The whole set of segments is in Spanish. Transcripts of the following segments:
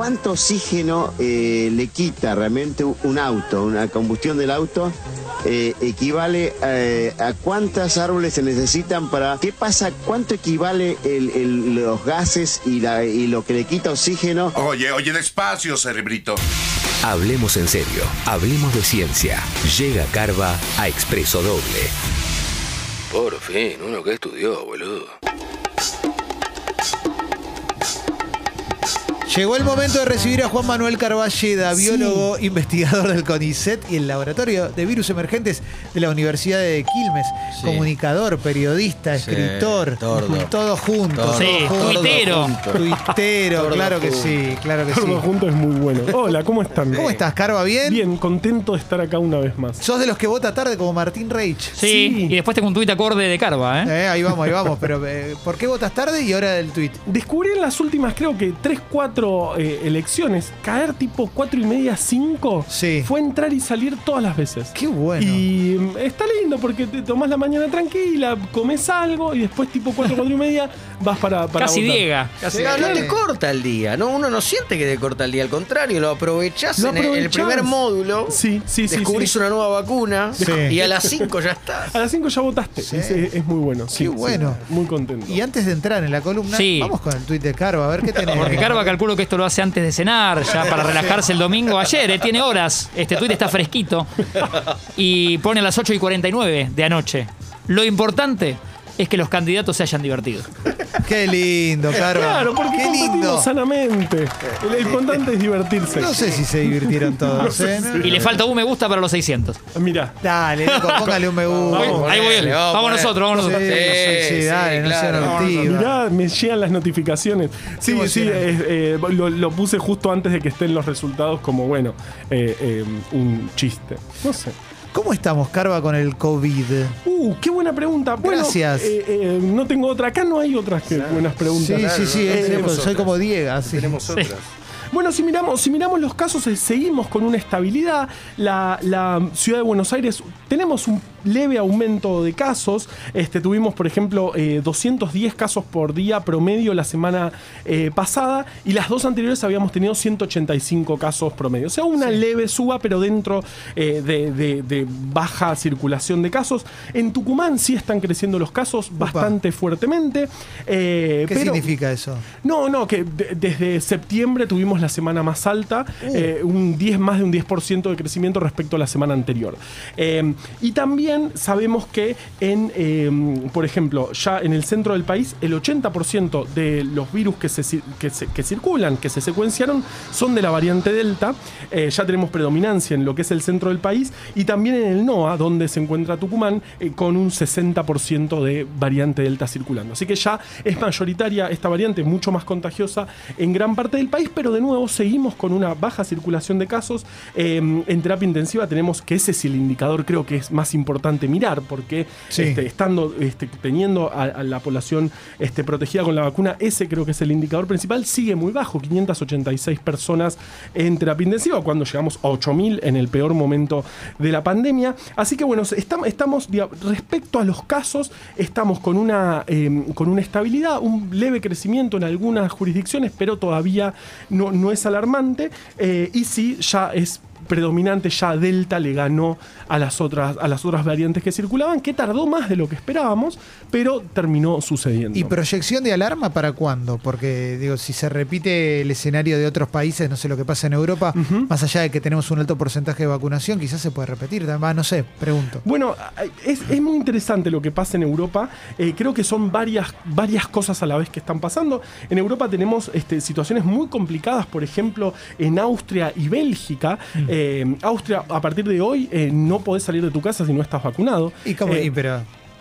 cuánto oxígeno eh, le quita realmente un auto, una combustión del auto, eh, equivale eh, a cuántas árboles se necesitan para... ¿Qué pasa? ¿Cuánto equivale el- el- los gases y, la- y lo que le quita oxígeno? Oye, oye, despacio, cerebrito. Hablemos en serio, hablemos de ciencia. Llega Carva a Expreso Doble. Por fin, uno que estudió, boludo. Llegó el momento de recibir a Juan Manuel Carballeda, biólogo, investigador del CONICET y el Laboratorio de Virus Emergentes de la Universidad de Quilmes. Sí. Comunicador, periodista, Sí, escritor, tordo. todo junto. Sí, todo tuitero. Tuitero, claro que sí, claro que sí. Todo junto es muy bueno. Hola, ¿cómo están? ¿Cómo estás, Carva? ¿Bien? Bien, contento de estar acá una vez más. Sos de los que vota tarde como Martín Reich. Sí, Sí. y después tengo un tuit acorde de Carva, ¿eh? Eh, ahí vamos, ahí vamos. Pero eh, ¿por qué votas tarde y ahora el tuit? Descubrí en las últimas, creo que 3, 4 elecciones, caer tipo 4 y media, 5, Sí. fue entrar y salir todas las veces. Qué bueno. Y mm, está lindo porque te tomás la mañana tranquila, comes algo y después tipo 4, 4 y media vas para, para Casi votar. Diega. No, no te corta el día, ¿no? Uno no siente que te corta el día, al contrario, lo aprovechás Lo en el- primer módulo. Sí, sí, sí. Descubrís sí. una nueva vacuna Sí. y a las 5 ya estás. A las 5 ya votaste. Es, es- es muy bueno. sí, Qué sí, bueno. muy contento. Y antes de entrar en la columna, Sí. vamos con el tuit de Carva, a ver qué tenemos. Porque Carva calculo que esto lo hace antes de cenar, ya para relajarse el domingo. Ayer, eh, tiene horas. Este tuit está fresquito. Y pone a las 8 y 49 de anoche. Lo importante es que los candidatos se hayan divertido. Qué lindo. Claro, porque qué lindo. sanamente. El, el importante es divertirse. No sé si se divirtieron todos, ¿eh? Y le falta un me gusta para los 600. Mira, Dale, loco, póngale un me gusta. Vamos, Ahí voy. ponele, vamos, nosotros, vamos Sí, nosotros. sí, sí, dale, no sean claro. altivos. mirá, me llegan las notificaciones. Sí, sí, emocionante. eh, eh, lo, lo puse justo antes de que estén los resultados como, bueno, eh, eh, un chiste. No sé. ¿Cómo estamos, Carva, con el COVID? Uh, qué buena pregunta. Bueno, Gracias. eh, eh, no tengo otra. Acá no hay otras que buenas preguntas. Sí, sí, sí, Eh, tenemos soy otras. como Diego. sí. Tenemos otras. Bueno, si miramos, si miramos los casos, seguimos con una estabilidad. La, la ciudad de Buenos Aires, tenemos un leve aumento de casos. Este, tuvimos, por ejemplo, eh, 210 casos por día promedio la semana eh, pasada y las dos anteriores habíamos tenido 185 casos promedio. O sea, una leve suba, pero dentro eh, de, de- de baja circulación de casos. En Tucumán sí están creciendo los casos bastante fuertemente. eh, ¿Qué pero- significa eso? no, no, que de- desde septiembre tuvimos la semana más alta, eh, un 10, más de un 10% de crecimiento respecto a la semana anterior. Eh, y también sabemos que en, eh, por ejemplo, ya en el centro del país, el 80% de los virus que, se, que, circulan, que se secuenciaron, son de la variante Delta. Eh, ya tenemos predominancia en lo que es el centro del país y también en el NOA, donde se encuentra Tucumán, eh, con un 60% de variante Delta circulando. Así que ya es mayoritaria esta variante, mucho más contagiosa en gran parte del país, pero de nuevo seguimos con una baja circulación de casos. Eh, en terapia intensiva tenemos que ese es el indicador, creo que es más importante mirar, porque Sí. este, estando, este, teniendo a, a la población este, protegida con la vacuna, ese creo que es el indicador principal, sigue muy bajo, 586 personas en terapia intensiva, cuando llegamos a 8.000 en el peor momento de la pandemia. Así que bueno, estamos, respecto a los casos, estamos con una, eh, con una estabilidad, un leve crecimiento en algunas jurisdicciones, pero todavía no, no es alarmante. eh, y sí, ya es predominante ya Delta le ganó a las otras a las otras variantes que circulaban, que tardó más de lo que esperábamos, pero terminó sucediendo. ¿Y proyección de alarma para cuándo? Porque, digo, si se repite el escenario de otros países, no sé lo que pasa en Europa, más allá de que tenemos un alto porcentaje de vacunación, quizás se puede repetir. Va, no sé, pregunto. Bueno, es, es muy interesante lo que pasa en Europa. Eh, creo que son varias, varias cosas a la vez que están pasando. En Europa tenemos este, situaciones muy complicadas, por ejemplo, en Austria y Bélgica. Eh, Austria, a partir de hoy, eh, no podés salir de tu casa si no estás vacunado. ¿Y cómo, Eh, y pero,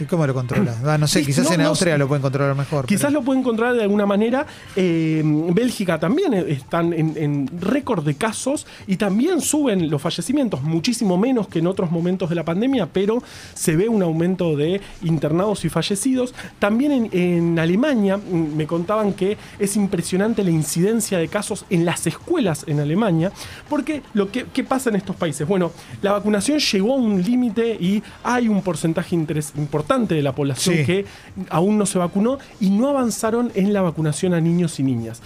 ¿y cómo lo controlas? Ah, no sé, quizás no, en no Austria lo pueden controlar mejor. Quizás pero- lo pueden encontrar de alguna manera. Eh, Bélgica también eh, están en, en récord de casos y también suben los fallecimientos, muchísimo menos que en otros momentos de la pandemia, pero se ve un aumento de internados y fallecidos. También en, en Alemania mm, me contaban que es impresionante la incidencia de casos en las escuelas en Alemania, porque lo que ¿qué pasa en estos países. Bueno, la vacunación llegó a un límite y hay un porcentaje importante de la población Sí. que aún no se vacunó y no avanzaron en la vacunación a niños y niñas.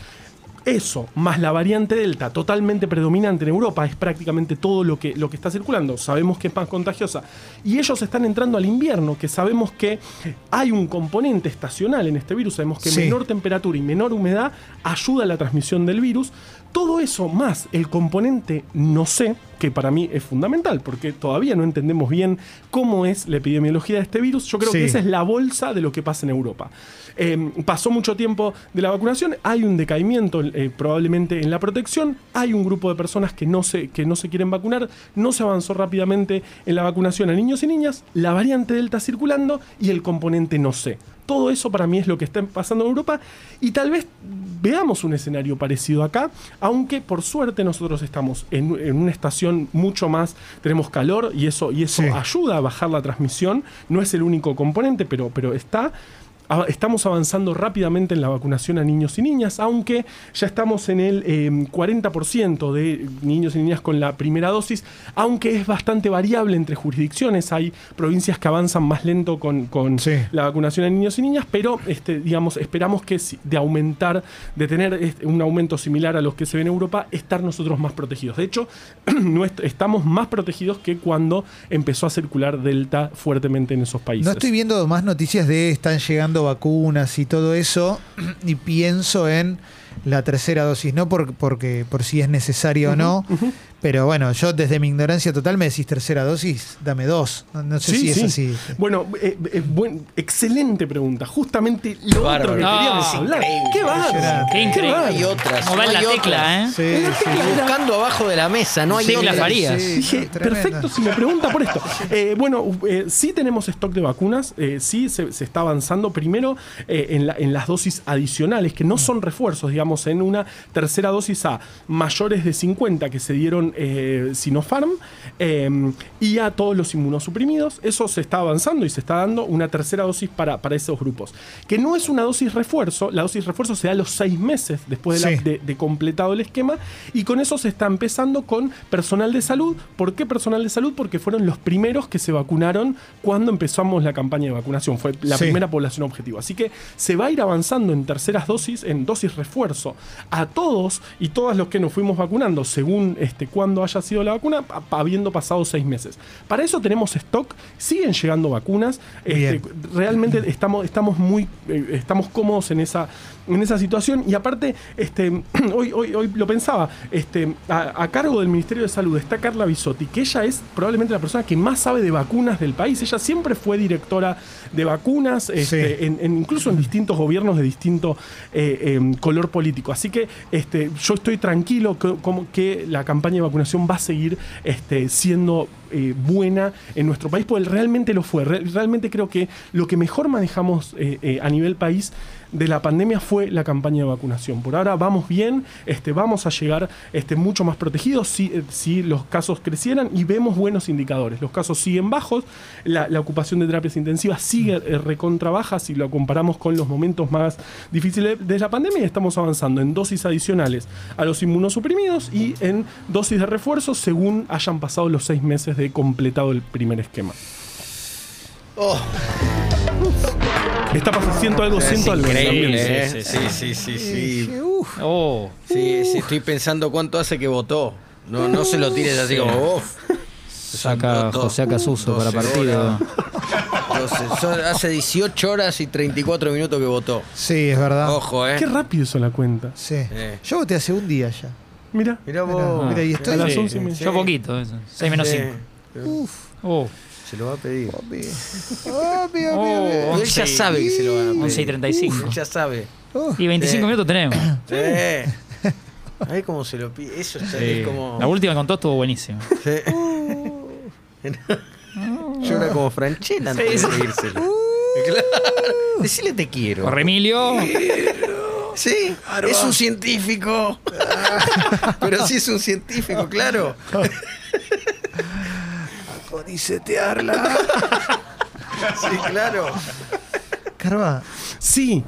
Eso, más la variante Delta, totalmente predominante en Europa, es prácticamente todo lo que, lo que está circulando. Sabemos que es más contagiosa. Y ellos están entrando al invierno, que sabemos que hay un componente estacional en este virus. Sabemos que Sí. menor temperatura y menor humedad ayuda a la transmisión del virus. Todo eso más el componente no sé, que para mí es fundamental, porque todavía no entendemos bien cómo es la epidemiología de este virus. Yo creo Sí. que esa es la bolsa de lo que pasa en Europa. Eh, pasó mucho tiempo de la vacunación, hay un decaimiento eh, probablemente en la protección, hay un grupo de personas que no, se, que no se quieren vacunar, no se avanzó rápidamente en la vacunación a niños y niñas, la variante Delta circulando y el componente no sé. Todo eso para mí es lo que está pasando en Europa y tal vez veamos un escenario parecido acá, aunque por suerte nosotros estamos en, en una estación mucho más, tenemos calor y eso, y eso Sí. ayuda a bajar la transmisión, no es el único componente, pero, pero está. Estamos avanzando rápidamente en la vacunación a niños y niñas, aunque ya estamos en el eh, 40% de niños y niñas con la primera dosis, aunque es bastante variable entre jurisdicciones. Hay provincias que avanzan más lento con, con Sí. la vacunación a niños y niñas, pero este, digamos, esperamos que de aumentar, de tener este, un aumento similar a los que se ve en Europa, estar nosotros más protegidos. De hecho, estamos más protegidos que cuando empezó a circular Delta fuertemente en esos países. No estoy viendo más noticias de están llegando vacunas y todo eso, y pienso en la tercera dosis, no por, porque, por si es necesario o no, pero bueno, yo desde mi ignorancia total me decís tercera dosis, dame dos. No, no sé Sí, si es sí. así. Bueno, eh, eh, buen- excelente pregunta. Justamente lo Bárbaro. otro que No, queríamos hablar. increíble. ¿Qué va? Impresionante. Qué increíble. No hay otras, Como va no en la tecla, ¿eh? Sí, buscando abajo de la mesa, no hay Sí, otras. la Farías. Sí, Dije, no, perfecto, si me pregunta por esto. Eh, bueno, eh, sí tenemos stock de vacunas, eh, sí se, se está avanzando primero eh, en, la- en las dosis adicionales, que no son refuerzos, digamos, en una tercera dosis a mayores de 50 que se dieron eh, Sinopharm eh, y a todos los inmunosuprimidos. Eso se está avanzando y se está dando una tercera dosis para, para esos grupos. Que no es una dosis refuerzo, la dosis refuerzo se da a los seis meses después de, la- Sí. de- de completado el esquema y con eso se está empezando con personal de salud. ¿Por qué personal de salud? Porque fueron los primeros que se vacunaron cuando empezamos la campaña de vacunación. Fue la Sí. primera población objetivo. Así que se va a ir avanzando en terceras dosis, en dosis refuerzo, a todos y todas los que nos fuimos vacunando según este, cuándo haya sido la vacuna, habiendo pasado seis meses. Para eso tenemos stock, siguen llegando vacunas. Este, realmente estamos, estamos muy eh, estamos cómodos en esa, en esa situación. Y aparte, este, hoy, hoy, hoy lo pensaba, este, a, a cargo del Ministerio de Salud está Carla Bisotti, que ella es probablemente la persona que más sabe de vacunas del país. Ella siempre fue directora de vacunas, este, Sí. en- en- incluso en distintos gobiernos de distinto eh, em, color político. Así que este, yo estoy tranquilo que, como que la campaña de vacunación va a seguir este, siendo eh, buena en nuestro país, porque realmente lo fue. Re- realmente creo que lo que mejor manejamos eh, eh, a nivel país de la pandemia fue la campaña de vacunación. Por ahora vamos bien, este, vamos a llegar este, mucho más protegidos si, si los casos crecieran y vemos buenos indicadores. Los casos siguen bajos, la, ocupación de terapias intensivas sigue recontra baja si lo comparamos con los momentos más difíciles de la pandemia y estamos avanzando en dosis adicionales a los inmunosuprimidos y en dosis de refuerzo según hayan pasado los seis meses de completado el primer esquema. Oh, Está pasando, siento algo, es siento algo. increíble. ¿eh? Sí, sí, sí, sí. Sí, uf. Oh, Sí, sí, estoy pensando cuánto hace que votó. No, no se lo tires así como, uff. saca José Acasuso para partido. hace 18 horas y 34 minutos que votó. Sí, es verdad. Ojo, eh. Qué rápido hizo la cuenta. Sí. Eh. Yo voté hace un día ya. Mira. Mirá Mira, vos. mira, y A estoy. las Sí, 11 y media. Yo poquito, eso. 6 menos Sí. 5. Uf. Oh, Se lo va a pedir. Papi. Papi, papi, Oh. papi. Él ya sabe que se lo van a pedir. 11 y 35. Él ya sabe. Oh. Y 25 Sí. minutos tenemos. Sí. Ahí cómo se lo pide. Eso está Sí. es como. La última que contó estuvo buenísima. Sí. Llora como Franchella antes de pedírselo. Claro. Decirle te quiero. Corre Emilio. Sí, es un científico. Pero sí es un científico, claro. Codicetearla. Sí, claro. Carva, Sí.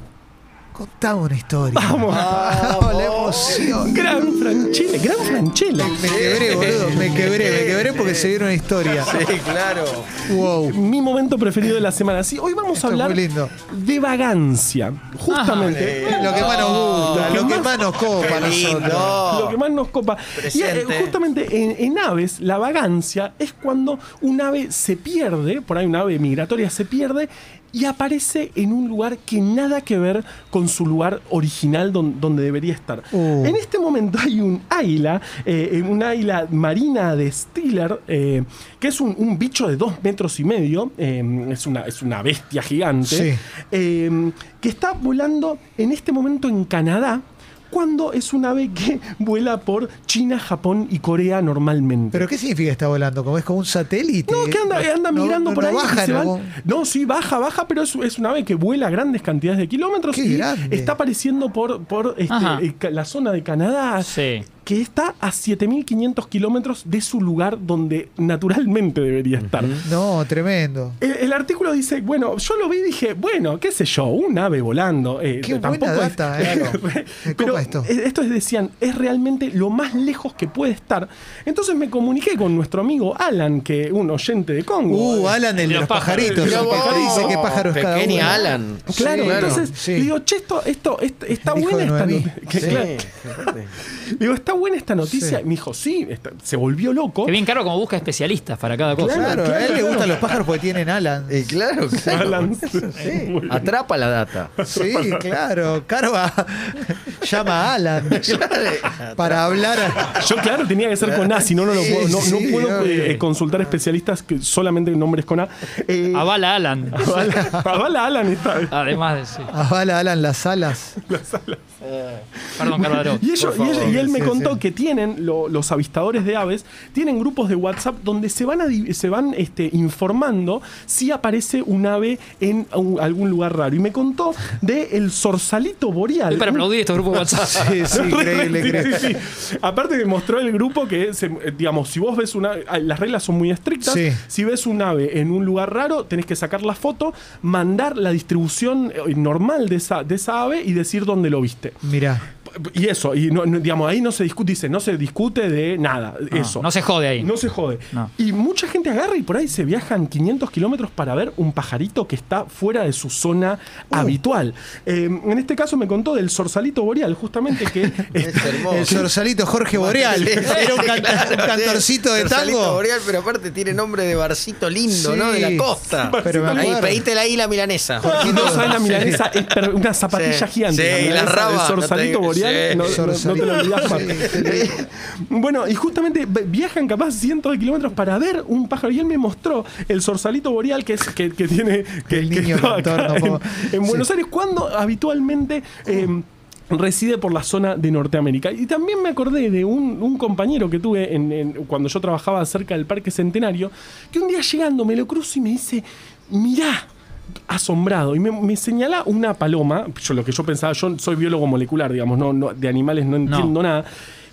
contame una historia. Vamos. Vamos, la emoción. Gran Franchella, gran Franchella. Me quebré, boludo. Me quebré, me quebré porque se una historia. Sí, claro. Wow. Mi momento preferido de la semana. Sí, hoy vamos Esto a hablar de vagancia. Justamente. Lo que más nos gusta, lo que más nos copa nosotros. Lo que más nos copa. Y, Presente. eh, justamente en, en aves, la vagancia es cuando un ave se pierde, por ahí una ave migratoria se pierde y aparece en un lugar que nada que ver con su lugar original don- donde debería estar. Uh. En este momento hay un águila, eh, un águila marina de Stiller, eh, que es un, un bicho de dos metros y medio, eh, es, una, es una bestia gigante, Sí. eh, que está volando en este momento en Canadá. Cuando es un ave que vuela por China, Japón y Corea normalmente. ¿Pero qué significa que está volando? ¿Como es como un satélite? No, que anda, anda No- no- por no ahí. y baja, se ¿no? van- No, sí, baja, baja, pero es, es una ave que vuela grandes cantidades de kilómetros Qué y grande. está apareciendo por, por este, eh, la zona de Canadá, Sí. Que está a 7.500 kilómetros de su lugar donde naturalmente debería estar. No, tremendo. El, el artículo dice, bueno, yo lo vi y dije, bueno, qué sé yo, un ave volando. eh, Qué tampoco buena es- data, eh. Me Pero copa esto. eh, esto es, decían, es realmente lo más lejos que puede estar. Entonces me comuniqué con nuestro amigo Alan, que un oyente de Congo. Uh, Alan, el de los pajaritos. Vos. que dice qué pájaro es cada uno. Pequeña Alan. Claro, Sí, entonces sí. digo, che, esto, esto, esto- está buena esta noticia. Que, Sí, claro, digo, está buena esta noticia. Sí. Me dijo, sí, está- se volvió loco. Que bien caro como busca especialistas para cada cosa. Claro, Claro, a él le gustan los pájaros porque tienen Alan. Y claro, claro. Alan. Atrapa la data. Sí, claro. Carva llama a Alan para hablar. Yo, claro, tenía que ser con A, si no, no lo Sí, puedo. No, no sí, puedo obvio. eh, consultar especialistas que solamente nombres con A. Eh, Avala Alan. Avala, Avala Alan esta vez. Además de sí. Avala Alan las alas. Perdón, Carvalho. Y, ellos- y él, y él me Sí, contó que tienen, lo- los avistadores de aves, tienen grupos de WhatsApp donde se van, se van este, informando si aparece un ave en un- algún lugar raro. Y me contó de el zorsalito boreal. Estoy para aplaudir estos grupos de WhatsApp. Sí, sí, increíble, increíble. sí, sí. Aparte me mostró el grupo que, se- eh, digamos, si vos ves una... ah, Las reglas son muy estrictas. Sí. Si ves un ave en un lugar raro, tenés que sacar la foto, mandar la distribución eh, normal de esa, de esa ave y decir dónde lo viste. Mirá. Y eso, y no, no, digamos, ahí no se discute, dice, no se discute de nada. No, eso. no se jode ahí. No se jode. No. Y mucha gente agarra y por ahí se viajan 500 kilómetros para ver un pajarito que está fuera de su zona Uh. habitual. Eh, en este caso me contó del zorsalito boreal, justamente que Es hermoso. El sorsalito Jorge Boreal. Era un, canta- un cantorcito de Sorsalito tango. Boreal, pero aparte tiene nombre de barcito lindo, Sí. ¿no? De la costa. Pero me Ahí, pedíte la isla milanesa. Y no sabes la milanesa, es una zapatilla Sí. gigante. Sí, y la raba, zorsalito te- boreal. No, te lo olvidás más. Bueno, y justamente vi- viajan capaz cientos de kilómetros para ver un pájaro. Y él me mostró el zorsalito boreal que, es, que, que tiene. Que, El niño acá en, Sí. Buenos Aires, cuando habitualmente. eh, reside por la zona de Norteamérica. Y también me acordé de un, un compañero que tuve en, en- cuando yo trabajaba cerca del Parque Centenario, que un día llegando me lo cruzo y me dice, mirá, asombrado, y me, me señala una paloma, yo lo que yo pensaba, yo soy biólogo molecular, digamos, no, no- de animales no entiendo nada.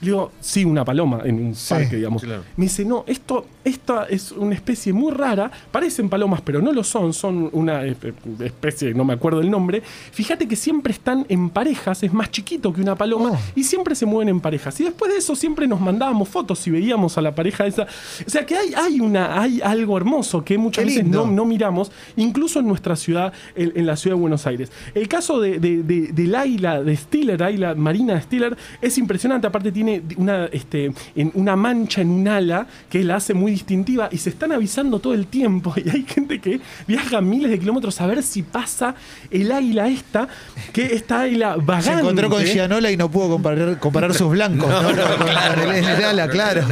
Le digo, sí, una paloma en un parque, digamos. Me dice, no, esto, esta es una especie muy rara. Parecen palomas, pero no lo son. Son una espe- especie, no me acuerdo el nombre. Fíjate que siempre están en parejas, es más chiquito que una paloma, Oh. y siempre se mueven en parejas. Y después de eso siempre nos mandábamos fotos y veíamos a la pareja esa. O sea que hay, hay, una, hay algo hermoso que muchas veces no, no miramos, incluso en nuestra ciudad, en, en la ciudad de Buenos Aires. El caso de, de- de- del águila de Stiller, águila marina de Stiller, es impresionante. Aparte tiene una, este, en una mancha en un ala que la hace muy distintiva y se están avisando todo el tiempo. Y hay gente que viaja miles de kilómetros a ver si pasa el águila esta, que esta águila vagante. Se encontró con Gianola y no pudo comparar, comparar sus blancos. ¿no? El, el ala, claro.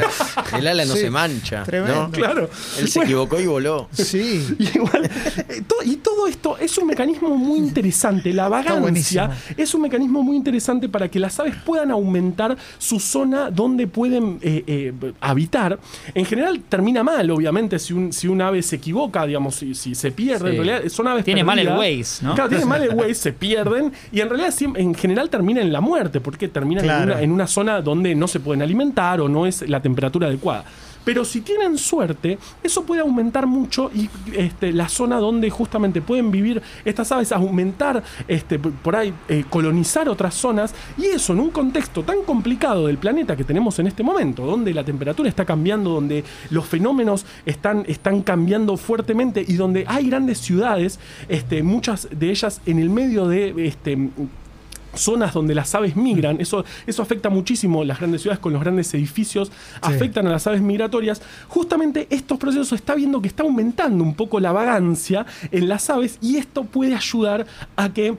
El ala no Sí, se mancha. tremendo. ¿no? Claro. Él se equivocó y voló. Sí. Y, igual, eh, to- y todo esto es un mecanismo muy interesante. La vagancia es un mecanismo muy interesante para que las aves puedan aumentar su zona donde pueden eh, eh, habitar. En general termina mal, obviamente, si un, si un ave se equivoca, digamos, si, si se pierde. Sí. En realidad son aves Tiene mal el. Waze, ¿no? Claro, tiene mal el Waze, se pierden y en realidad en general termina en la muerte porque terminan en, Claro. una, en una zona donde no se pueden alimentar o no es la temperatura adecuada. Pero si tienen suerte, eso puede aumentar mucho y este, la zona donde justamente pueden vivir estas aves, aumentar este, por ahí, eh, colonizar otras zonas. Y eso en un contexto tan complicado del planeta que tenemos en este momento, donde la temperatura está cambiando, donde los fenómenos están, están cambiando fuertemente y donde hay grandes ciudades, este, muchas de ellas en el medio de este, zonas donde las aves migran, eso, eso afecta muchísimo las grandes ciudades con los grandes edificios, afectan a las aves migratorias. Justamente estos procesos está viendo que está aumentando un poco la vagancia en las aves y esto puede ayudar a que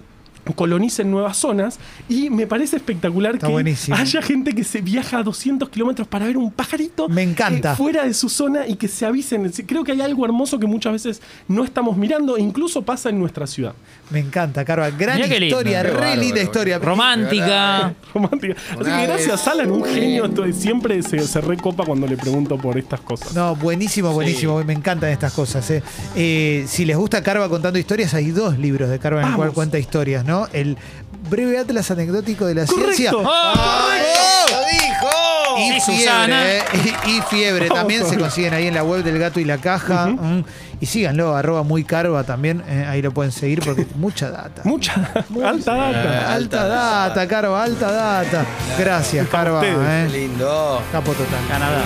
colonicen nuevas zonas y me parece espectacular Está que buenísimo. haya gente que se viaja a 200 kilómetros para ver un pajarito Me encanta. eh, fuera de su zona y que se avisen. Creo que hay algo hermoso que muchas veces no estamos mirando e incluso pasa en nuestra ciudad. Me encanta, Carva. Gran Mirá qué lindo. historia, Qué re bárbaro, linda historia. Romántica. Romántica. Así que gracias. Alan, un genio. Entonces, siempre se, se recopa cuando le pregunto por estas cosas. No, buenísimo, buenísimo. Me encantan estas cosas. eh. Eh, si les gusta Carva contando historias, hay dos libros de Carva en el Vamos. cual cuenta historias, ¿no? El breve atlas anecdótico de la ciencia. ¡Correcto! ¡Lo Y Sí, fiebre, eh, y, y fiebre también se consiguen ahí en la web del gato y la caja. mm. Y síganlo, arroba muy carva también, eh, ahí lo pueden seguir porque mucha data. Mucha, alta data. Alta data, Carva, alta data. Gracias, Carva. eh. Lindo. Capo total. Canadá.